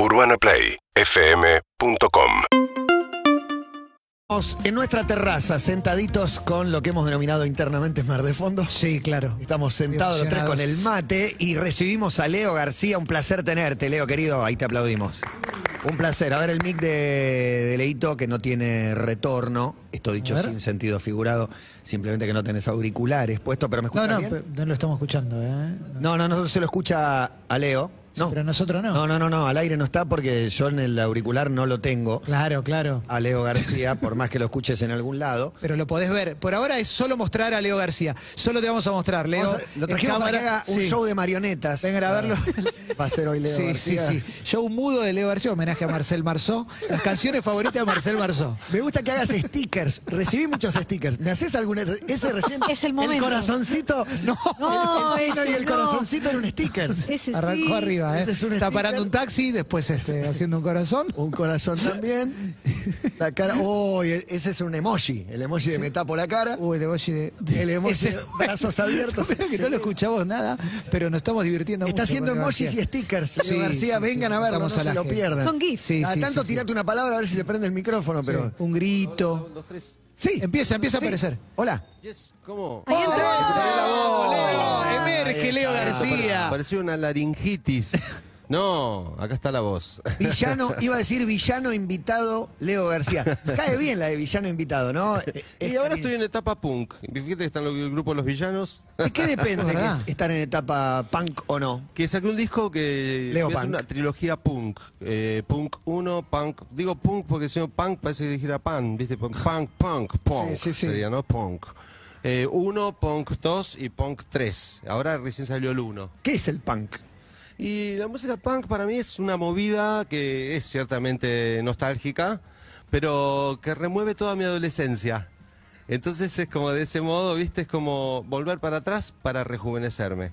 UrbanaPlayFM.com Estamos en nuestra terraza, sentaditos con lo que hemos denominado internamente Mar de Fondo. Sí, claro. Estamos sentados los tres con el mate y recibimos a Leo García. Un placer tenerte, Leo querido. Ahí te aplaudimos. Un placer. A ver el mic de, de Leito que no tiene retorno. Esto dicho sin sentido figurado. Simplemente que no tenés auriculares puestos, pero ¿me No, escuchas no, bien? pe- no lo estamos escuchando, ¿eh? No, no, no se lo escucha a Leo. No. Pero nosotros no. No, no, no, no, al aire no está porque yo en el auricular no lo tengo. Claro, claro. A Leo García, por más que lo escuches en algún lado. Pero lo podés ver. Por ahora es solo mostrar a Leo García. Solo te vamos a mostrar, Leo. Vamos a- lo en trajimos para que cámara. haga un Sí. show de marionetas. Vengan a verlo. Va a ser hoy Leo Sí, García. sí, sí. Show mudo de Leo García, homenaje a Marcel Marceau. Las canciones favoritas de Marcel Marceau. Me gusta que hagas stickers. Recibí muchos stickers. ¿Me haces alguna? Ese recién. Es el momento. corazoncito. No, No, el, signo ese y el no. corazoncito en un sticker. Ese Arrancó sí. Arriba, ¿eh? Es un Está sticker. parando un taxi, después este, haciendo un corazón. Un corazón también. La cara. Oh, ese es un emoji. El emoji de me tapo la cara. Uy, el emoji de. El emoji Ese- de brazos abiertos. Creo que no lo escuchamos nada, pero nos estamos divirtiendo Está mucho haciendo con Leo emojis García. y stickers. Sí, García, sí, vengan sí, a verlo, no a se lo pierdan. Son GIFs. Sí, tanto sí, sí. tirate una palabra a ver si se prende el micrófono, pero. Sí, un grito. Sí. Empieza, empieza a aparecer. Hola. Yes, ¿Cómo? Ahí entró. García. Pareció una laringitis. No, acá está la voz. Villano, iba a decir villano invitado Leo García. Cae bien la de villano invitado, ¿no? Eh, Y ahora estoy en etapa punk. Fíjate que están los- el grupo Los Villanos. ¿De qué depende que estar en etapa punk o no? Que saqué un disco que Leo es una trilogía punk. Eh, punk 1, punk. Digo punk porque si no punk parece que dijera pan, ¿viste? Punk, punk, punk. Sí, sí, sí. Sería, ¿no? Punk. 1, punk 2 y punk 3. Ahora recién salió el 1. ¿Qué es el punk? Y la música punk para mí es una movida que es ciertamente nostálgica, pero que remueve toda mi adolescencia. Entonces es como de ese modo, ¿viste? Es como volver para atrás para rejuvenecerme.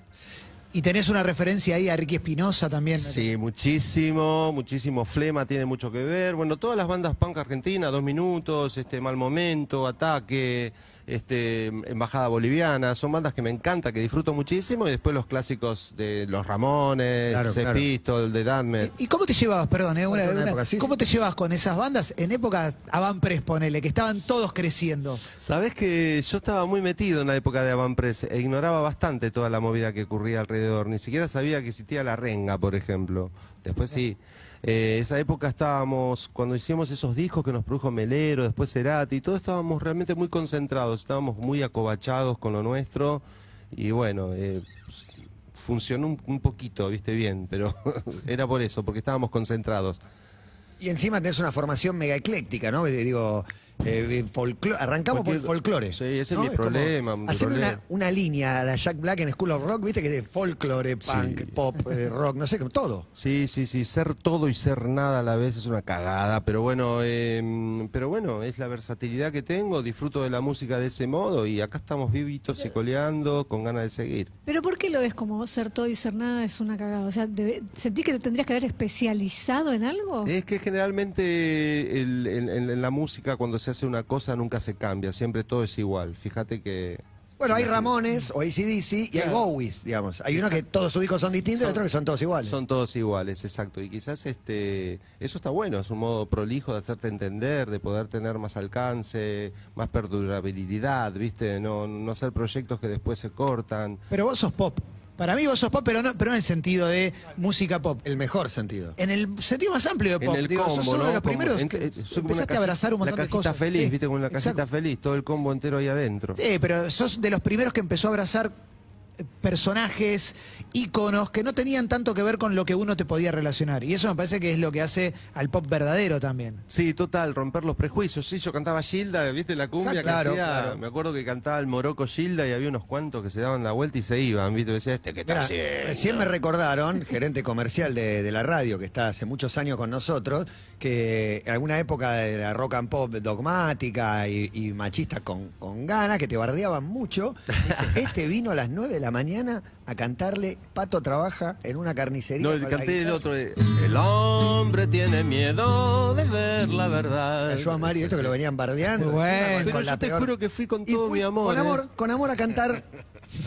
Y tenés una referencia ahí a Ricky Espinosa también. Sí, muchísimo, muchísimo. Flema tiene mucho que ver. Bueno, todas las bandas punk argentinas, Dos Minutos, este Mal Momento, Ataque, este Embajada Boliviana, son bandas que me encanta, que disfruto muchísimo. Y después los clásicos de Los Ramones, Claro, Sex claro. Pistols, de Dadmet. ¿Y cómo te llevabas, perdón, eh, una- una- época, sí, ¿cómo sí. te llevas con esas bandas en época Avant Press, ponele, que estaban todos creciendo? Sabes que yo estaba muy metido en la época de Avant Press e ignoraba bastante toda la movida que ocurría alrededor. Ni siquiera sabía que existía la renga, por ejemplo. Después sí. Eh, esa época estábamos, cuando hicimos esos discos que nos produjo Melero, después Cerati, todos estábamos realmente muy concentrados, estábamos muy acobachados con lo nuestro y bueno, eh, pues, funcionó un, un poquito, viste bien, pero era por eso, porque estábamos concentrados. Y encima tenés una formación mega ecléctica, ¿no? Eh, Digo, eh, arrancamos por el folclore. Sí, ese es mi como problema, mi Haceme problema. una, una línea a la Jack Black en School of Rock, viste que de folclore, punk, Sí. pop, eh, rock, no sé, todo. Sí, sí, sí, ser todo y ser nada a la vez es una cagada, pero bueno, eh, pero bueno, es la versatilidad que tengo, disfruto de la música de ese modo y acá estamos vivitos y coleando con ganas de seguir. Pero ¿por qué lo ves como ser todo y ser nada es una cagada? O sea, debe- ¿sentí que te tendrías que haber especializado en algo? Es que generalmente el- en, en- en la música cuando se hace una cosa nunca se cambia, siempre todo es igual. Fíjate que Bueno, hay Ramones o ACDC y hay Bowies, digamos. Hay uno que todos sus discos son distintos y Son- otro que son todos iguales. Son todos iguales, exacto. Y quizás este eso está bueno, es un modo prolijo de hacerte entender, de poder tener más alcance, más perdurabilidad, ¿viste? No, no hacer proyectos que después se cortan. Pero vos sos pop. Para mí vos sos pop, pero no, pero en el sentido de música pop. El mejor sentido. En el sentido más amplio de En pop. el Digo, combo, sos uno ¿no? de los primeros que soy como una empezaste a abrazar un montón la de cosas. feliz, Sí, ¿viste? Una cajita exacto. feliz, todo el combo entero ahí adentro. Sí, pero sos de los primeros que empezó a abrazar personajes, íconos que no tenían tanto que ver con lo que uno te podía relacionar. Y eso me parece que es lo que hace al pop verdadero también. Sí, total, romper los prejuicios. Sí, yo cantaba Gilda, ¿viste la cumbia Exacto, que claro, hacía? claro. Me acuerdo que cantaba el Moroco Gilda y había unos cuantos que se daban la vuelta y se iban, ¿viste? Decía, este que está recién me recordaron, gerente comercial de, de la radio, que está hace muchos años con nosotros, que en alguna época de la rock and pop dogmática y, y machista con, con ganas, que te bardeaban mucho, dice, este vino a las 9 de la mañana a cantarle Pato trabaja en una carnicería. No, la canté el guitarra". otro. de, El hombre tiene miedo de ver la verdad. Cayó a Mario, esto que lo venían bardeando. Bueno. encima Pero con la yo te peor- juro que fui con Y todo fui mi amor. Con ¿eh? amor, con amor a cantar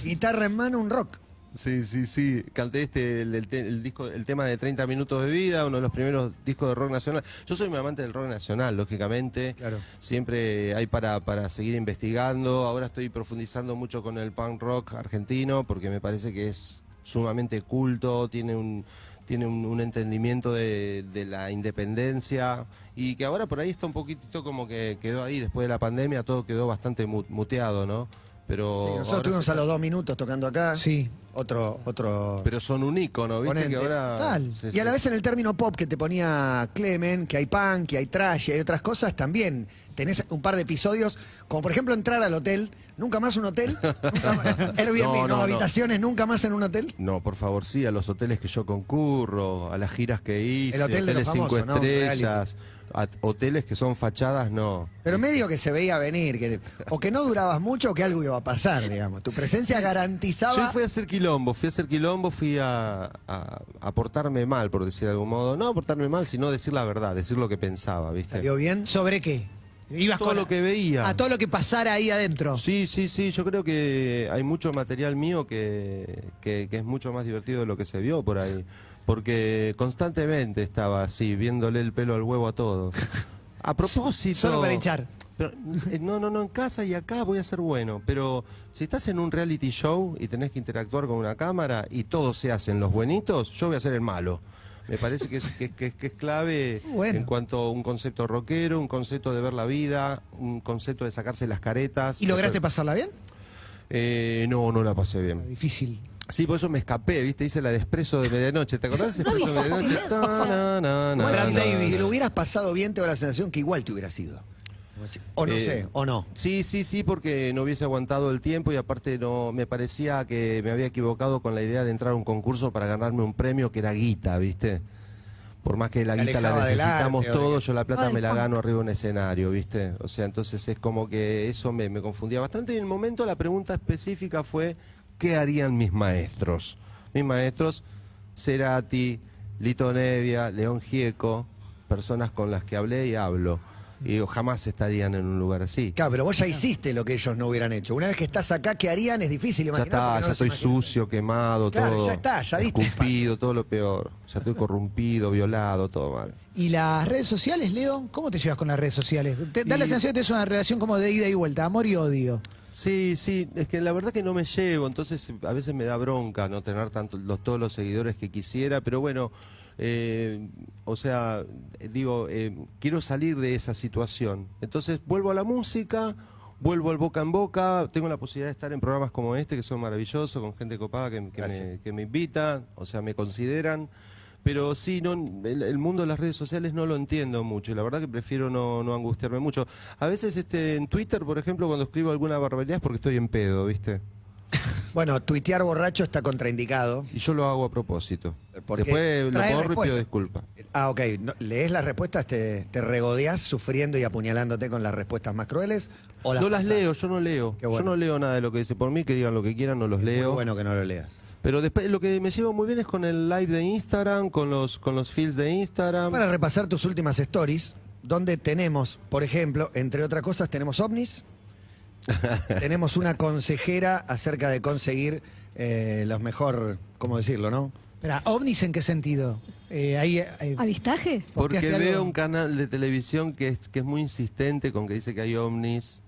guitarra en mano, un rock. Sí, sí, sí. Canté este, el, el te- el disco, el tema de 30 minutos de vida, uno de los primeros discos de rock nacional. Yo soy un amante del rock nacional, lógicamente. Claro. Siempre hay para, para seguir investigando. Ahora estoy profundizando mucho con el punk rock argentino porque me parece que es sumamente culto, tiene un tiene un, un entendimiento de, de la independencia y que ahora por ahí está un poquitito como que quedó ahí después de la pandemia, todo quedó bastante mu- muteado, ¿no? Pero Sí, nosotros estuvimos se a los dos minutos tocando acá. Sí. Otro, otro. pero son un ícono, ¿viste? Ponente. Que ahora. Tal. Sí, y a la vez en el término pop que te ponía Clemen, que hay punk, que hay trash, y hay otras cosas, también tenés un par de episodios, como por ejemplo entrar al hotel, nunca más un hotel, nunca más, Airbnb, No, no, no, no. habitaciones, nunca más en un hotel. No, por favor, sí, a los hoteles que yo concurro, a las giras que hice, El hotel de los hoteles cinco famosos, ¿no? estrellas, a- hoteles que son fachadas, no. Pero medio que se veía venir, que, o que no durabas mucho o que algo iba a pasar, digamos. Tu presencia garantizaba. Yo fui a hacer quilombo, fui a hacer quilombo, fui a, a, a portarme mal, por decir de algún modo. No a portarme mal, sino decir la verdad, decir lo que pensaba, ¿viste? ¿Salió bien? ¿Sobre qué? Ibas Todo con lo que veía. A todo lo que pasara ahí adentro. Sí, sí, sí, yo creo que hay mucho material mío que, que, que es mucho más divertido de lo que se vio por ahí. Porque constantemente estaba así, viéndole el pelo al huevo a todo. A propósito. Solo para hinchar. Pero, eh, no, no, no, en casa y acá voy a ser bueno. Pero si estás en un reality show y tenés que interactuar con una cámara y todos se hacen los buenitos, yo voy a ser el malo. Me parece que es, que, que- que es clave Bueno. en cuanto a un concepto rockero, un concepto de ver la vida, un concepto de sacarse las caretas. ¿Y lograste pasarla bien? Eh, no, no la pasé bien. Difícil. Sí, por eso me escapé, ¿viste? Hice la de Expreso de Medianoche. ¿Te acordás de No Expreso de Medianoche? Ta, na, na, na, si, lo hubieras pasado bien, te da la sensación que igual te hubieras ido. O no Eh, sé, o no. Sí, sí, sí, porque no hubiese aguantado el tiempo y aparte no me parecía que me había equivocado con la idea de entrar a un concurso para ganarme un premio que era guita, ¿viste? Por más que la guita la necesitamos arte todos, yo la plata me la gano arriba de un escenario, ¿viste? O sea, entonces es como que eso me, me confundía bastante y en el momento la pregunta específica fue, ¿qué harían mis maestros? Mis maestros, Cerati, Lito Nevia, León Gieco, personas con las que hablé y hablo. Y digo, jamás estarían en un lugar así. Claro, pero vos ya hiciste lo que ellos no hubieran hecho. Una vez que estás acá, ¿qué harían? Es difícil Ya está, no ya estoy sucio, quemado, Claro, todo. ya está, ya diste Escupido, todo lo peor. Ya estoy corrompido, violado, todo mal. ¿Y las redes sociales, Leo? ¿Cómo te llevas con las redes sociales? Te da la Y- sensación que es una relación como de ida y vuelta, amor y odio. Sí, sí, es que la verdad que no me llevo, entonces a veces me da bronca no tener tanto, los, todos los seguidores que quisiera, pero bueno, eh, o sea, digo, eh, quiero salir de esa situación. Entonces vuelvo a la música, vuelvo al boca en boca, tengo la posibilidad de estar en programas como este, que son maravillosos, con gente copada que, me, que me invita, o sea, me consideran. Pero sí, no, el, el mundo de las redes sociales no lo entiendo mucho y la verdad que prefiero no, no angustiarme mucho. A veces este, en Twitter, por ejemplo, cuando escribo alguna barbaridad es porque estoy en pedo, ¿viste? Bueno, tuitear borracho está contraindicado. Y yo lo hago a propósito. Porque Después lo trae borro y pido disculpas. Ah, ok. No- ¿Lees las respuestas? ¿Te, te regodeás sufriendo y apuñalándote con las respuestas más crueles? ¿O no las pasás? leo, yo no leo. Qué bueno. Yo no leo nada de lo que dice por mí, que digan lo que quieran, no los Muy leo. bueno que no lo leas. Pero después lo que me llevo muy bien es con el live de Instagram, con los, con los feeds de Instagram. Para repasar tus últimas stories, donde tenemos, por ejemplo, entre otras cosas, tenemos ovnis, tenemos una consejera acerca de conseguir eh, los mejor, ¿cómo decirlo, no? Espera, ¿ovnis en qué sentido? Eh, ahí, eh, ¿Avistaje? Porque veo algo. un canal de televisión que es, que es muy insistente con que dice que hay ovnis.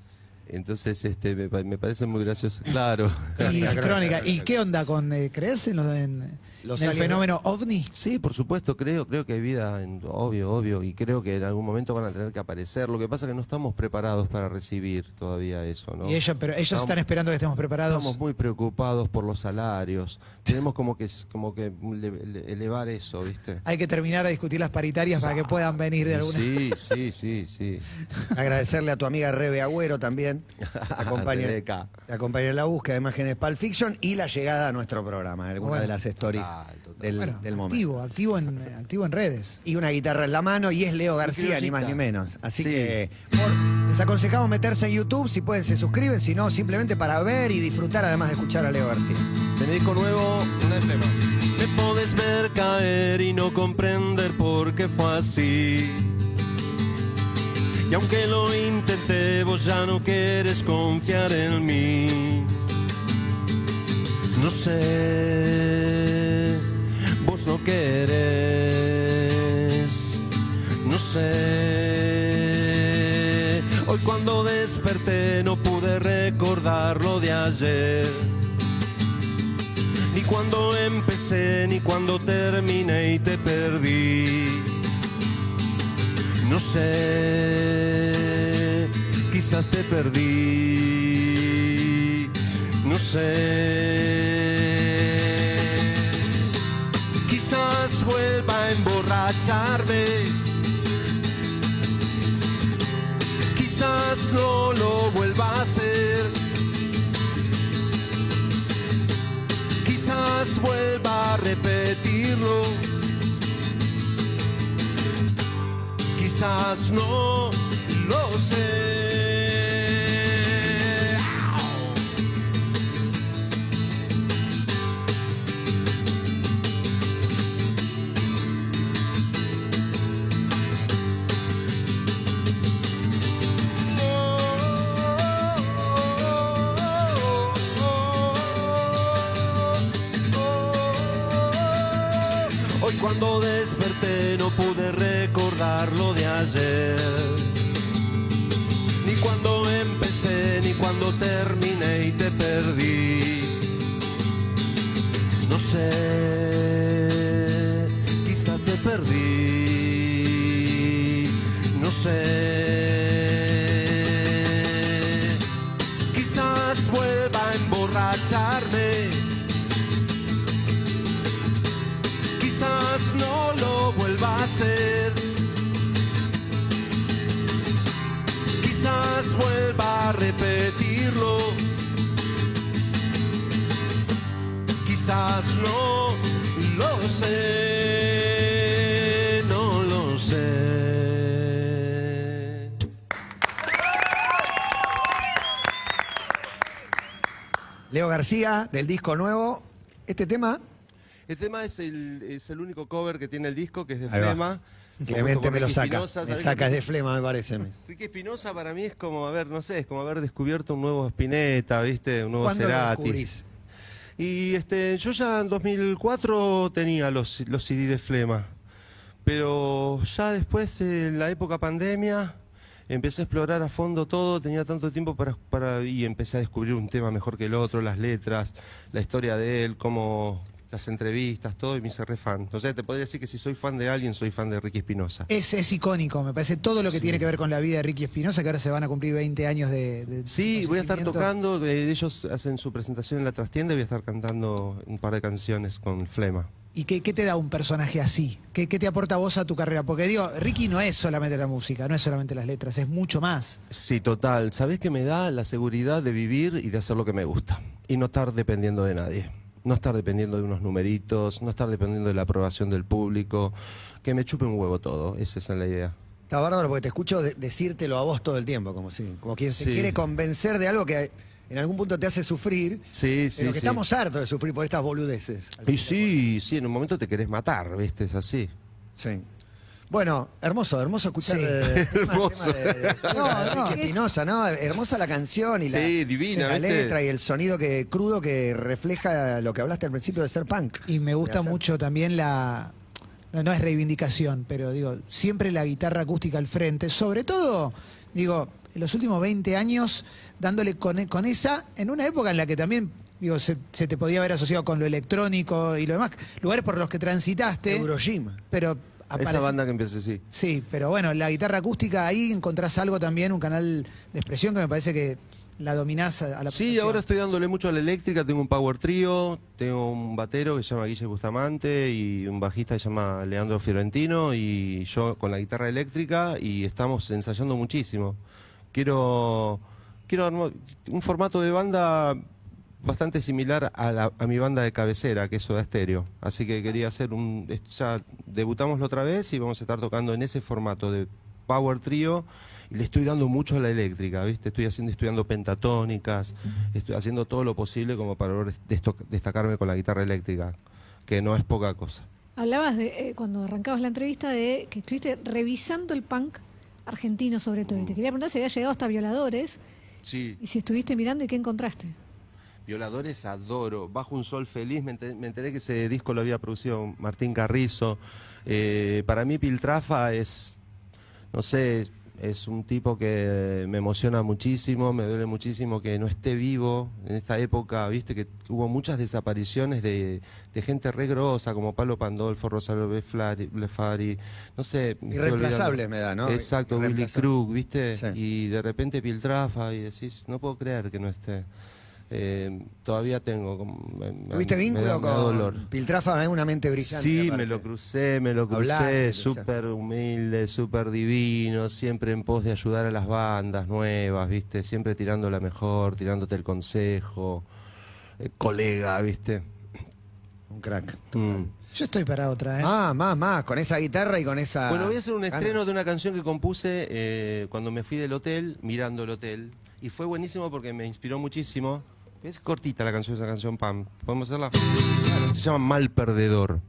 Entonces este me, pa- me parece muy gracioso. Claro. y Crónica, crónica. ¿Y qué onda con eh, crees en, lo- en- Los en el fenómeno ovni? Sí, por supuesto, creo, creo que hay vida, en- obvio, obvio, y creo que en algún momento van a tener que aparecer. Lo que pasa es que no estamos preparados para recibir todavía eso, ¿no? Y ellos, pero ellos Estamos- están esperando que estemos preparados. Estamos muy preocupados por los salarios. Tenemos como que como que le- le- elevar eso, ¿viste? Hay que terminar de discutir las paritarias para que puedan venir de alguna. Sí, sí, sí, sí. Agradecerle a tu amiga Rebe Agüero también. Te acompaña, te acompaña en la búsqueda de imágenes Pulp Fiction y la llegada a nuestro programa, alguna Bueno. de las stories Total, total. del, Bueno, del momento. activo, activo en, eh, activo en redes. Y una guitarra en la mano y es Leo García, ni más ni menos. Así Sí. que por- les aconsejamos meterse en YouTube, si pueden se suscriben, si no, simplemente para ver y disfrutar además de escuchar a Leo García. Tenés disco nuevo, una de flema. Me podés ver caer y no comprender por qué fue así. Y aunque lo intenté, vos ya no quieres confiar en mí. No sé, querés, no sé. Hoy cuando desperté no pude recordar lo de ayer. Ni cuando empecé, ni cuando terminé y te perdí. No sé, quizás te perdí. No sé. Quizás vuelva a emborracharme. Quizás no lo vuelva a hacer. Quizás vuelva a repetirlo. Quizás no lo sé. Cuando desperté no pude recordar lo de ayer. Ni cuando empecé, ni cuando terminé y te perdí. No sé, quizás te perdí. No sé. Vuelva a hacer. Quizás vuelva a repetirlo. Quizás no lo sé, no lo sé. Leo García, del disco nuevo. Este tema, El tema es el, es el único cover que tiene el disco, que es de Ahí va. Flema. Clemente me lo Ricky saca. Espinosa. Me ¿Sabés sacas que- de flema, me parece. Ricky Espinosa para mí es como, a ver, no sé, es como haber descubierto un nuevo Spinetta, ¿viste? Un nuevo ¿Cuándo lo Cerati. descubrís? Y este, yo ya en 2004 tenía los, los CD de Flema, pero ya después, en la época pandemia, empecé a explorar a fondo todo, tenía tanto tiempo para, para y empecé a descubrir un tema mejor que el otro, las letras, la historia de él, cómo las entrevistas, todo, y me hice re fan. O sea, te podría decir que si soy fan de alguien, soy fan de Ricky Espinosa. Es, es icónico, me parece todo lo que tiene que ver con la vida de Ricky Espinosa, que ahora se van a cumplir 20 años de... de Sí, voy a estar tocando, eh, ellos hacen su presentación en la trastienda y voy a estar cantando un par de canciones con Flema. ¿Y qué, qué te da un personaje así? ¿Qué, qué te aporta vos a tu carrera? Porque digo, Ricky no es solamente la música, no es solamente las letras, es mucho más. Sí, total. ¿Sabés qué me da la seguridad de vivir y de hacer lo que me gusta? Y no estar dependiendo de nadie. No estar dependiendo de unos numeritos, no estar dependiendo de la aprobación del público. Que me chupe un huevo todo. Esa es la idea. Está bárbaro porque te escucho de- decírtelo a vos todo el tiempo, como si, como quien se Sí. quiere convencer de algo que en algún punto te hace sufrir, Sí, sí, pero que sí. estamos hartos de sufrir por estas boludeces. Y sí, sí, en un momento te querés matar, ¿viste? Es así. Sí. Bueno, hermoso, hermoso escuchar. Sí. eh, tema- Hermoso. tema de- de- No, no. Espinosa, ¿no? Hermosa la canción y la, Sí, divina, letra y el sonido que crudo que refleja lo que hablaste al principio de ser punk. Y me gusta mucho también la... No, no es reivindicación, pero digo, siempre la guitarra acústica al frente, sobre todo, digo, en los últimos 20 años, dándole con, con esa, en una época en la que también, digo, se, se te podía haber asociado con lo electrónico y lo demás, lugares por los que transitaste, Eurogym. pero aparece- Esa banda que empieza así. Sí, pero bueno, la guitarra acústica, ahí encontrás algo también, un canal de expresión que me parece que la dominás a, la Sí, ahora estoy dándole mucho a la eléctrica. Tengo un power trío, tengo un batero que se llama Guille Bustamante y un bajista que se llama Leandro Fiorentino y yo con la guitarra eléctrica y estamos ensayando muchísimo. Quiero, quiero un formato de banda bastante similar a, la- a mi banda de cabecera, que es Soda Stereo. Así que quería hacer un... Ya debutamos otra vez y vamos a estar tocando en ese formato de power trío y le estoy dando mucho a la eléctrica, ¿viste? Estoy haciendo, estudiando pentatónicas, estoy haciendo todo lo posible como para destacarme con la guitarra eléctrica, que no es poca cosa. Hablabas de, eh, cuando arrancabas la entrevista, de que estuviste revisando el punk argentino sobre todo. Y te quería preguntar si había llegado hasta violadores Sí. y si estuviste mirando y qué encontraste. Violadores adoro. Bajo un sol feliz, me enter- me enteré que ese disco lo había producido Martín Carrizo. Eh, para mí Piltrafa es, no sé, es un tipo que me emociona muchísimo, me duele muchísimo que no esté vivo en esta época, viste que hubo muchas desapariciones de, de gente re grosa, como Pablo Pandolfo, Rosario Blefari, no sé. Irreemplazables me da, ¿no? Exacto, Willy. Krug, viste, Sí. y de repente Piltrafa y decís, no puedo creer que no esté. Eh, todavía tengo me- ¿Tuviste me vínculo da- me da dolor. con Piltrafa? Es una mente brillante. Sí, aparte. me lo crucé, me lo crucé, súper humilde, súper divino, siempre en pos de ayudar a las bandas nuevas, ¿viste? Siempre tirando la mejor, tirándote el consejo, eh, colega, ¿viste? Un crack. Mm. Yo estoy para otra, ¿eh? Más, más, más, con esa guitarra y con esa... Bueno, voy a hacer un estreno de una canción que compuse eh, cuando me fui del hotel, mirando el hotel, y fue buenísimo porque me inspiró muchísimo. Es cortita la canción, esa canción, Pam. ¿Podemos hacerla? Se llama Mal Perdedor.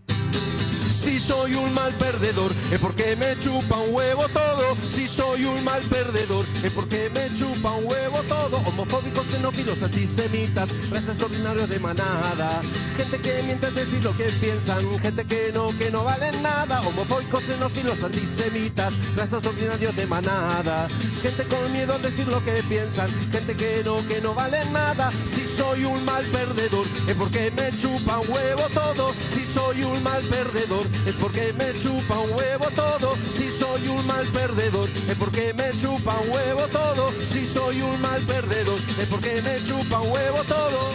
Si soy un mal perdedor, es porque me chupa un huevo todo. Si soy un mal perdedor, es porque me chupa un huevo todo. Homofóbicos, xenófilos, antisemitas, razas ordinarios de manada. Gente que miente al decir lo que piensan, gente que no, que no valen nada. Homofóbicos, xenófilos, antisemitas, razas ordinarios de manada. Gente con miedo al decir lo que piensan, gente que no, que no valen nada. Si soy un mal perdedor, es porque me chupa un huevo todo. Si soy un mal perdedor, es porque me chupa un huevo todo. Si soy un mal perdedor, es porque me chupa un huevo todo. Si soy un mal perdedor, es porque me chupa huevo todo.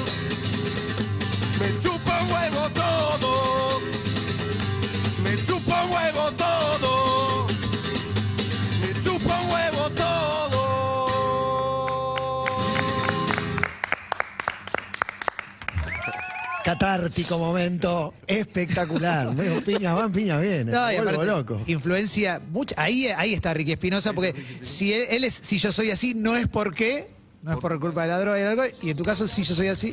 Me chupa un huevo todo. Catártico momento, espectacular. Bueno, piñas van, piñas vienen. No, y aparte, loco. influencia mucha. Ahí, ahí está Ricky Espinosa, porque si él, él es, si yo soy así, no es porque, no es por culpa de la droga y el alcohol, y en tu caso, si yo soy así,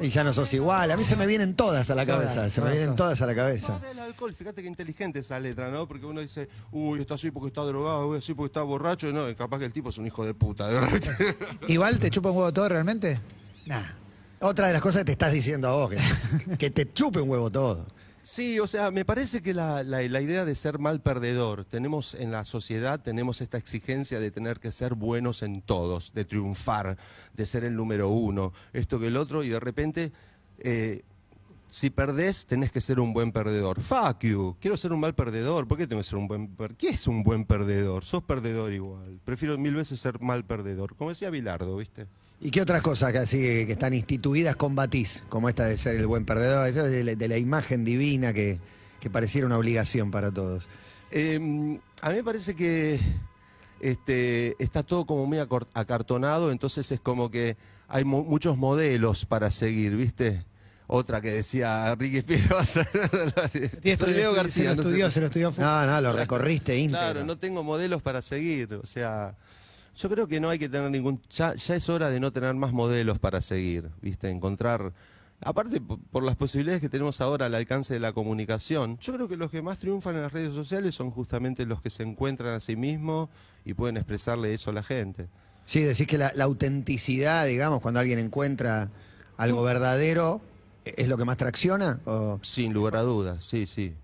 Y ya no sos igual. A mí se me vienen todas a la Todas, cabeza. Se me vienen todas. a la cabeza. El alcohol, fíjate que inteligente esa letra, ¿no? Porque uno dice, uy, está así porque está drogado, uy, así porque está borracho. No, capaz que el tipo es un hijo de puta, de verdad. igual te chupa un huevo todo realmente. Nah. Otra de las cosas que te estás diciendo a vos, que, te chupe un huevo todo. Sí, o sea, me parece que la, la- la idea de ser mal perdedor, tenemos en la sociedad, tenemos esta exigencia de tener que ser buenos en todos, de triunfar, de ser el número uno, esto que el otro, y de repente, eh, si perdés, tenés que ser un buen perdedor. Fuck you, quiero ser un mal perdedor, ¿por qué tengo que ser un buen perdedor? ¿Qué es un buen perdedor? Sos perdedor igual, prefiero mil veces ser mal perdedor, como decía Bilardo, ¿viste? ¿Y qué otras cosas que así que están instituidas combatís? Como esta de ser el buen perdedor, eso de, la- de la imagen divina que, que pareciera una obligación para todos. Eh, a mí me parece que este, está todo como muy acartonado, entonces es como que hay mu- muchos modelos para seguir, ¿viste? Otra que decía Ricky Espinosa. Soy Leo se García. lo no sé. estudió, se lo estudió. No, no, lo recorriste íntegro. Claro, no tengo modelos para seguir. O sea, yo creo que no hay que tener ningún. Ya, ya es hora de no tener más modelos para seguir, ¿viste? Encontrar. Aparte, po- por las posibilidades que tenemos ahora al alcance de la comunicación, yo creo que los que más triunfan en las redes sociales son justamente los que se encuentran a sí mismos y pueden expresarle eso a la gente. Sí, decís que la, la autenticidad, digamos, cuando alguien encuentra algo verdadero, ¿es lo que más tracciona? ¿O Sin lugar a dudas, sí, sí.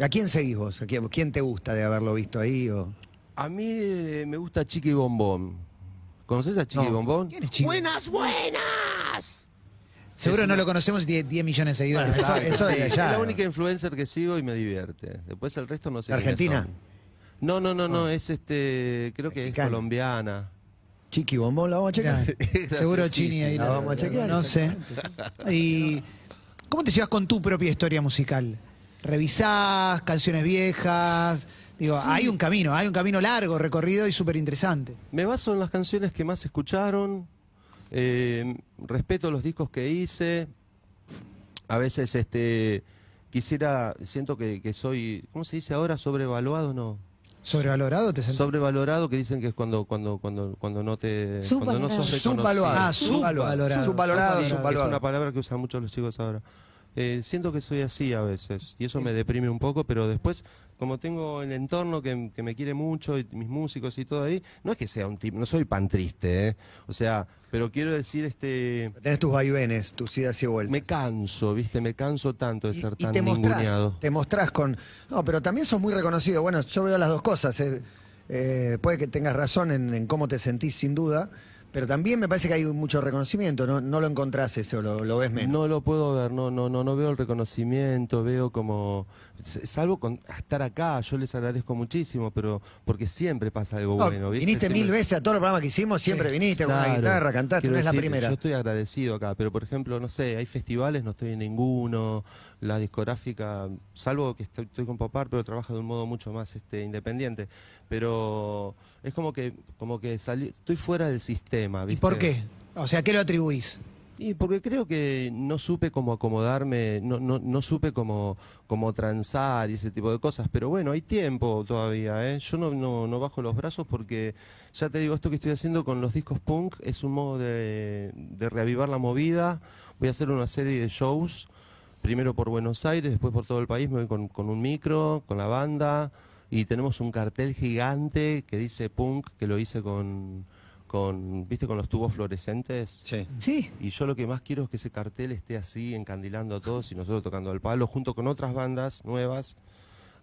¿A quién seguís vos? ¿A quién, quién te gusta de haberlo visto ahí? O... A mí eh, me gusta Chiqui Bombón. ¿Conoces a Chiqui No. Bombón? ¿Quién es Chiqui? ¡Buenas, buenas! Seguro no lo conocemos y tiene 10 millones de seguidores. Bueno, eso- eso Sí, de es allá. la única influencer que sigo y me divierte. Después el resto no sé. ¿De quiénes Argentina? son. No, no, no, no, es este, creo que Mexicana. es colombiana. Chiqui Bombón, ¿la vamos a checar? Seguro Sí, Chini sí, ahí. la lo- vamos a chequear, No sé. ¿Y cómo te llevas con tu propia historia musical? ¿Revisás canciones viejas? Digo, hay un camino, hay un camino largo, recorrido y súper interesante. Me baso en las canciones que más escucharon, eh, respeto los discos que hice, a veces este quisiera, siento que, que soy, ¿cómo se dice ahora? Sobrevaluado, no. ¿Sobrevalorado te sentís? Sobrevalorado que dicen que es cuando cuando cuando cuando no te cuando no sos Subvalorado. reconocido. Subvaluado. Ah, subvalorado. Subvalorado. Sí, Subvalorado. es una palabra que usan mucho los chicos ahora. Eh, siento que soy así a veces y eso me deprime un poco, pero después, como tengo el entorno que, que me quiere mucho y mis músicos y todo ahí, no es que sea un tipo, no soy pan triste, ¿eh? o sea, pero quiero decir, este, Tenés tus vaivenes, tus idas y vueltas. me canso, ¿viste? Me canso tanto de Y- ser y, tan te mostrás, ninguneado. te mostrás con... No, pero también sos muy reconocido. Bueno, yo veo las dos cosas. eh. Eh, puede que tengas razón en, en cómo te sentís, sin duda, pero también me parece que hay mucho reconocimiento. No, no lo encontrás eso, lo, lo ves menos. No lo puedo ver, no, no, no, no veo el reconocimiento, veo como, salvo con estar acá, yo les agradezco muchísimo, pero porque siempre pasa algo No, bueno. ¿viste? viniste mil veces a todos los programas que hicimos, siempre viniste con una guitarra, cantaste, no es la primera. Yo estoy agradecido acá, pero por ejemplo, no sé, hay festivales, no estoy en ninguno, la discográfica, salvo que estoy, estoy con Popar, pero trabaja de un modo mucho más este, independiente. Pero es como que, como que salí, estoy fuera del sistema, ¿Y por qué? O sea, ¿qué lo atribuís? Y porque creo que no supe cómo acomodarme, no, no, no supe cómo, cómo transar y ese tipo de cosas. Pero bueno, hay tiempo todavía, ¿eh? Yo no, no, no bajo los brazos porque, ya te digo, esto que estoy haciendo con los discos punk es un modo de, de reavivar la movida. Voy a hacer una serie de shows, primero por Buenos Aires, después por todo el país, me voy con, con un micro, con la banda. Y tenemos un cartel gigante que dice punk, que lo hice con, con ¿viste? Con los tubos fluorescentes. Sí. Sí. Y yo lo que más quiero es que ese cartel esté así, encandilando a todos y nosotros tocando al palo, junto con otras bandas nuevas.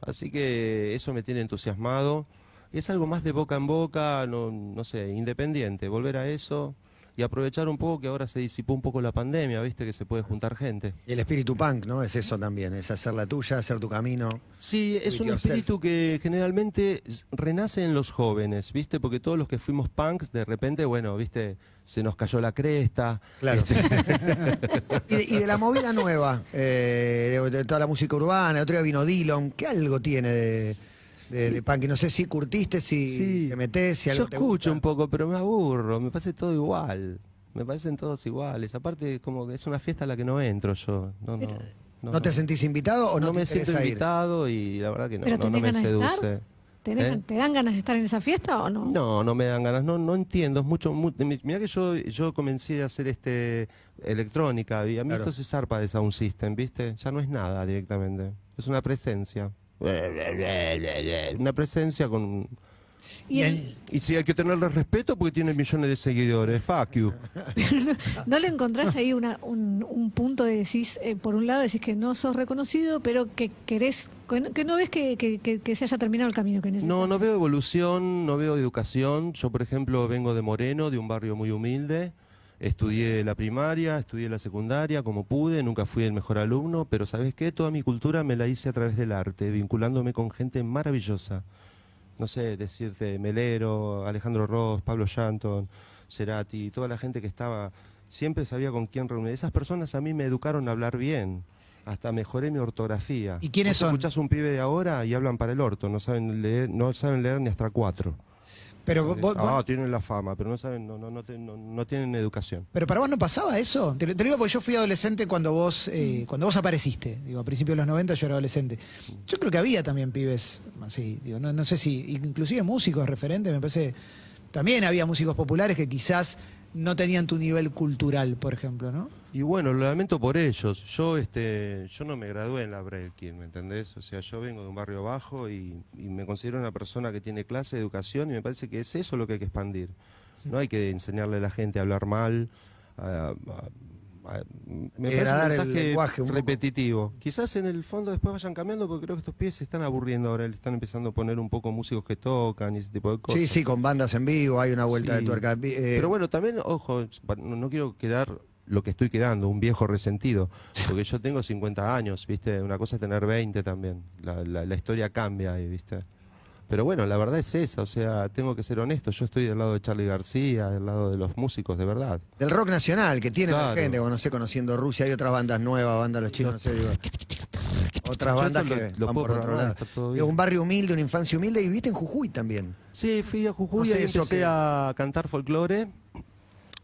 Así que eso me tiene entusiasmado. Es algo más de boca en boca, no, no sé, independiente, volver a eso y aprovechar un poco que ahora se disipó un poco la pandemia, viste que se puede juntar gente. Y el espíritu punk, ¿no? Es eso también, es hacer la tuya, hacer tu camino. Sí, es un yourself. espíritu que generalmente renace en los jóvenes, ¿viste? Porque todos los que fuimos punks, de repente, bueno, ¿viste? Se nos cayó la cresta. Claro. Este, y, de, y de la movida nueva, eh, de, de toda la música urbana, otro día vino Dillon, ¿qué algo tiene de, de, de punk? Y No sé si curtiste, si Sí. te metés, si algo Yo te escucho gusta. un poco, pero me aburro, me parece todo igual. Me parecen todos iguales. Aparte, como que es una fiesta a la que no entro yo. No, no, no, ¿No te sentís invitado o no, no te me siento ir? invitado y la verdad que no, ¿Pero no, me ganas de seduce. estar? ¿Tenés- ¿Eh? ¿Te dan ganas de estar en esa fiesta o no? No, no me dan ganas, no, no entiendo, es mucho, mu- mira que yo, yo comencé a hacer este electrónica y a mí Claro. esto se zarpa de Sound System, ¿viste? Ya no es nada directamente, es una presencia. Una presencia con... Y el- Y sí, hay que tenerle respeto porque tiene millones de seguidores, fuck you. ¿No le encontrás ahí una- un, un punto de decís, eh, por un lado decís que no sos reconocido, pero que querés, que no, que no ves que, que- que- que se haya terminado el camino que necesitas? No, no veo evolución, no veo educación. Yo, por ejemplo, vengo de Moreno, de un barrio muy humilde. Estudié la primaria, estudié la secundaria como pude, nunca fui el mejor alumno, pero ¿sabes qué? Toda mi cultura me la hice a través del arte, vinculándome con gente maravillosa. No sé, decirte Melero, Alejandro Ross, Pablo Shanton, Cerati, toda la gente que estaba, siempre sabía con quién reunir. Esas personas a mí me educaron a hablar bien, hasta mejoré mi ortografía. ¿Y quiénes Vos son? Escuchás un pibe de ahora y hablan para el orto, no saben leer, no saben leer ni hasta cuatro. Pero, vos- vos- ah, tienen la fama, pero no saben, no, no, no, no- no tienen educación. pero para vos no pasaba eso. Te, te digo porque yo fui adolescente cuando vos, eh, cuando vos apareciste. Digo, a principios de los 90 yo era adolescente. Yo creo que había también pibes así. Digo, no, no sé si, inclusive músicos referentes, me parece. También había músicos populares que quizás no tenían tu nivel cultural, por ejemplo, ¿no? Y bueno, lo lamento por ellos. Yo este, yo no me gradué en la Braille, ¿me entendés? O sea, yo vengo de un barrio bajo y, me considero una persona que tiene clase, educación, y me parece que es eso lo que hay que expandir. No hay que enseñarle a la gente a hablar mal, a- me parece un mensaje lenguaje un poco. repetitivo. Quizás en el fondo después vayan cambiando porque creo que estos pies se están aburriendo ahora, le están empezando a poner un poco músicos que tocan y ese tipo de cosas. Sí, sí, con bandas en vivo, hay una vuelta Sí. de tuerca. Eh, Pero bueno, también, ojo, no no quiero quedar lo que estoy quedando, un viejo resentido, porque yo tengo 50 años, ¿viste? Una cosa es tener 20 también, la, la- la historia cambia ahí, ¿viste? Pero bueno, la verdad es esa, o sea, tengo que ser honesto, yo estoy del lado de Charlie García, del lado de los músicos, de verdad. del rock nacional, que tiene la Claro. gente, bueno, no sé, conociendo Rusia, hay otras bandas nuevas, bandas los chinos, no sé, digo. Otras Yo bandas que lo- van por otro lado. bien. un barrio humilde, una infancia humilde, y viviste en Jujuy también. Sí, fui a Jujuy No sé y empecé que- a cantar folclore,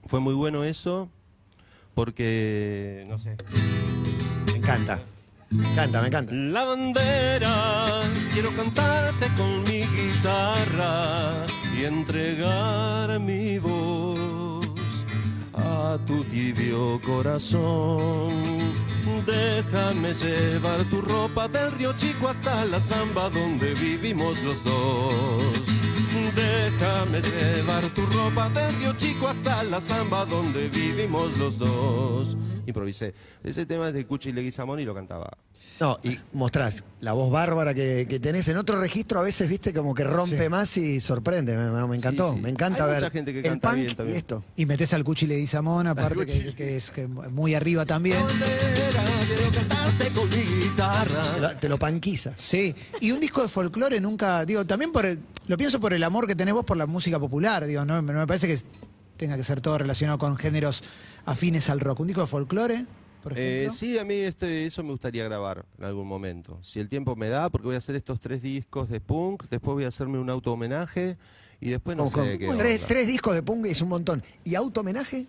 fue muy bueno eso, porque, no sé, Me encanta. Me encanta, me encanta. La bandera, quiero cantarte con mi guitarra y entregar mi voz a tu tibio corazón. Déjame llevar tu ropa del río Chico hasta la zamba donde vivimos los dos. Déjame llevar tu ropa del río Hasta la zamba donde vivimos los dos. Improvisé. Ese tema es de Cuchi Leguizamón y lo cantaba. No, y mostrás la voz bárbara que, que tenés en otro registro, a veces, viste, como que rompe Sí. más y sorprende. Me, encantó, Sí, sí. me encanta Hay ver mucha gente que el canta punk bien también. y esto. Y metes al Cuchi Leguizamón, aparte que, que es que muy arriba también. Quiero cantarte con mi guitarra. Te lo, te lo panquiza. Sí, y un disco de folclore nunca, digo, también por el, lo pienso por el amor que tenés vos por la música popular, digo, no, no me parece que tenga que ser todo relacionado con géneros afines al rock. Un disco de folclore, por Eh, ejemplo. sí, a mí este, eso me gustaría grabar en algún momento. Si el tiempo me da, porque voy a hacer estos tres discos de punk, después voy a hacerme un auto homenaje y después no con sé qué. tres, discos de punk es un montón. ¿Y auto homenaje?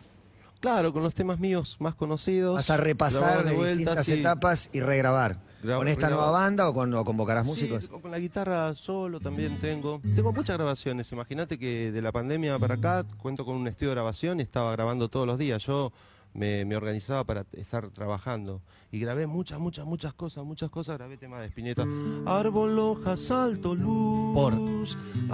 Claro, con los temas míos más conocidos. Vas a repasar de, vuelta, distintas sí. etapas y regrabar. ¿Con esta nueva banda o, con, o convocarás Sí, músicos? con la guitarra solo también tengo. Tengo muchas grabaciones. Imagínate que de la pandemia para acá cuento con un estudio de grabación y estaba grabando todos los días. Yo me, me organizaba para estar trabajando. Y grabé muchas, muchas, muchas cosas, muchas cosas. Grabé temas de Spinetta. Árbol, hoja, salto, luz. Por.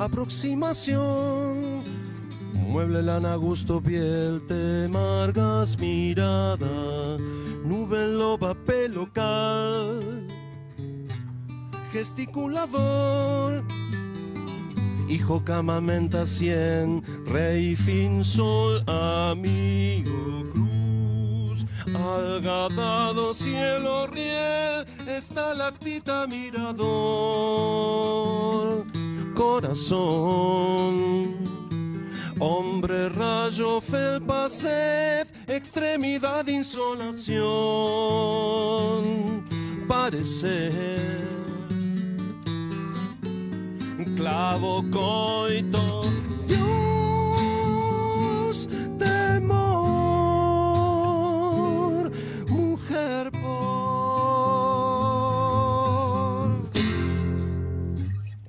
Aproximación. Mueble, lana, gusto, piel, te margas mirada. Nube, loba, pelo, cal gesticulador. Hijo camamenta cien, rey fin sol, amigo cruz. Algadado cielo riel, estalactita mirador. Corazón. Hombre, rayo, felpa, sed, extremidad, insolación. Parecer clavo coito Dios temor mujer por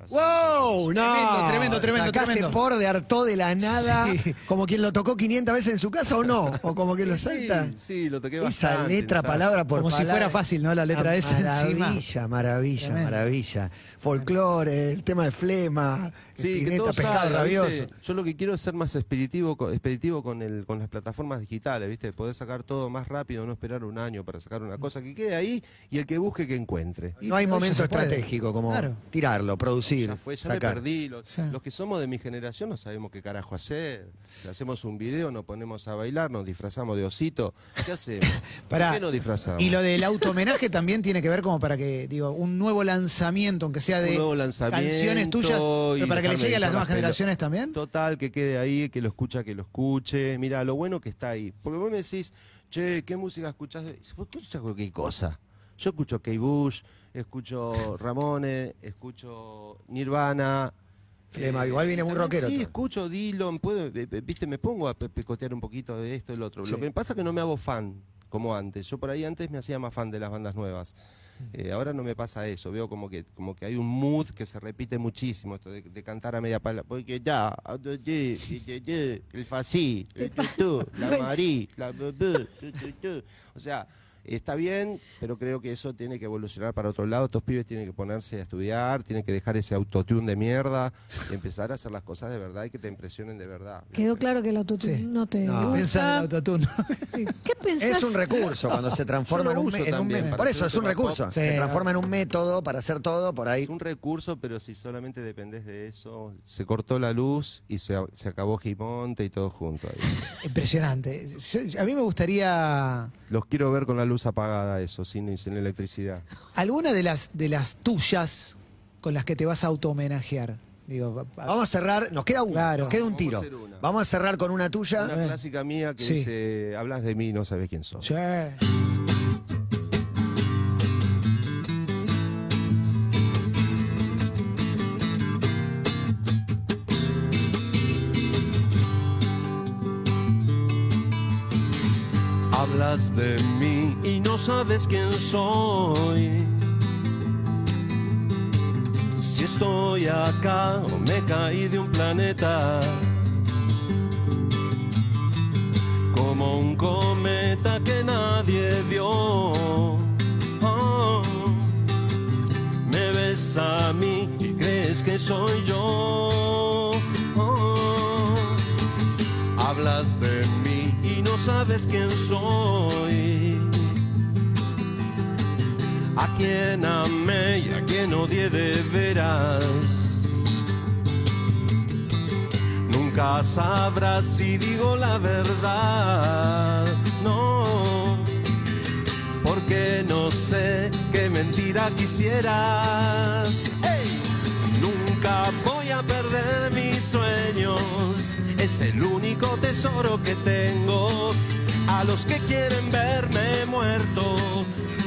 ¡Wow! No, Tremendo, tremendo, tremendo, ¿Sacaste tremendo. por de hartó de la nada? Sí. ¿Como quien lo tocó 500 veces en su casa o no? ¿O como que lo salta? sí, sí, lo toqué Esa bastante, letra, ¿sabes? palabra por Como si palabra. fuera fácil, ¿no? La letra Ah, esa encima. Maravilla, maravilla, Tremendo. maravilla. Folclore, el tema de flema, Sí, que todo pescado rabioso. ¿viste? Yo lo que quiero es ser más expeditivo, expeditivo con, el, con las plataformas digitales, ¿viste? Poder sacar todo más rápido, no esperar un año para sacar una cosa que quede ahí y el que busque que encuentre. No hay momento estratégico como Claro. tirarlo, producir, Ya fue, ya sacar. me perdí. Los, Sí. los que somos de mi generación no sabemos qué carajo hacer. Si hacemos un video, nos ponemos a bailar, nos disfrazamos de osito. ¿Qué hacemos? Pará. ¿Por qué nos disfrazamos? Y lo del auto homenaje también tiene que ver como para que, digo, un nuevo lanzamiento, aunque sea de canciones tuyas, pero para que le llegue a las nuevas generaciones también. Total, que quede ahí, que lo escucha, que lo escuche. Mira, lo bueno que está ahí. Porque vos me decís, che, ¿qué música escuchás? Vos escuchás cualquier cosa. Yo escucho Kate Bush, escucho Ramones, escucho Nirvana. Flema, igual viene muy rockero Sí, todo. escucho Dylan, puedo, eh, eh, viste, me pongo a picotear un poquito de esto y lo otro. Sí. Lo que pasa es que no me hago fan como antes. Yo por ahí antes me hacía más fan de las bandas nuevas. Eh, ahora no me pasa eso, veo como que como que hay un mood que se repite muchísimo, esto de, de cantar a media pala, porque ya, el fací, el tutú, la marí, la tu. o sea, está bien, pero creo que eso tiene que evolucionar para otro lado, estos pibes tienen que ponerse a estudiar, tienen que dejar ese autotune de mierda y empezar a hacer las cosas de verdad y que te impresionen de verdad. Quedó claro que el autotune Sí. no te No. gusta. Pensá en el autotune. Sí. ¿Qué pensás? Es un recurso cuando se transforma en un, para Por eso es un recurso. se transforma en un método para hacer todo por ahí. Es un recurso, pero si solamente dependes de eso, se cortó la luz y se, se acabó Gimonte y todo junto ahí. Impresionante. Yo- a mí me gustaría Los quiero ver con la luz apagada, eso, sin, sin electricidad. alguna de las de las tuyas con las que te vas a auto homenajear. Digo, a- Vamos a cerrar, nos queda uno, Claro. nos queda un Vamos a tiro. Vamos a cerrar con una tuya. Una clásica mía que Sí. dice, hablas de mí, no sabes quién soy. Sí. de mí y no sabes quién soy. Si estoy acá o me caí de un planeta, como un cometa que nadie vio. Ah. Me ves a mí y crees que soy yo. Ah. Hablas de mí sabes quién soy. A quien amé y a quien odié de veras. Nunca sabrás si digo la verdad. No, porque no sé qué mentira quisieras. ¡Ey! Nunca voy a perder mis Es el único tesoro que tengo. A los que quieren verme muerto,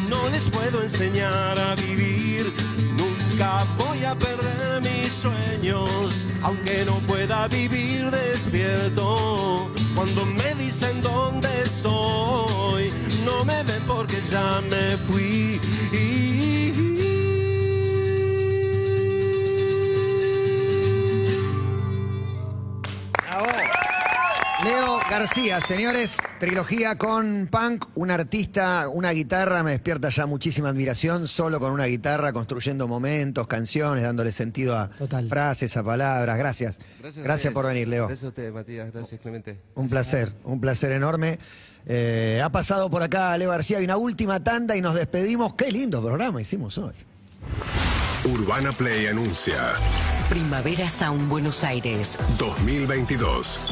no les puedo enseñar a vivir. Nunca voy a perder mis sueños, aunque no pueda vivir despierto. Cuando me dicen dónde estoy, no me ven porque ya me fui. Bravo. Leo García, señores, trilogía con punk, un artista, una guitarra, me despierta ya muchísima admiración, solo con una guitarra, construyendo momentos, canciones, dándole sentido a Total. frases, a palabras. Gracias. Gracias, por venir, Leo. Gracias a usted, Matías. Gracias, Clemente. Un placer, un placer enorme. Eh, ha pasado por acá Leo García y una última tanda y nos despedimos. Qué lindo programa hicimos hoy. Urbana Play anuncia Primavera Sound Buenos Aires. 2022.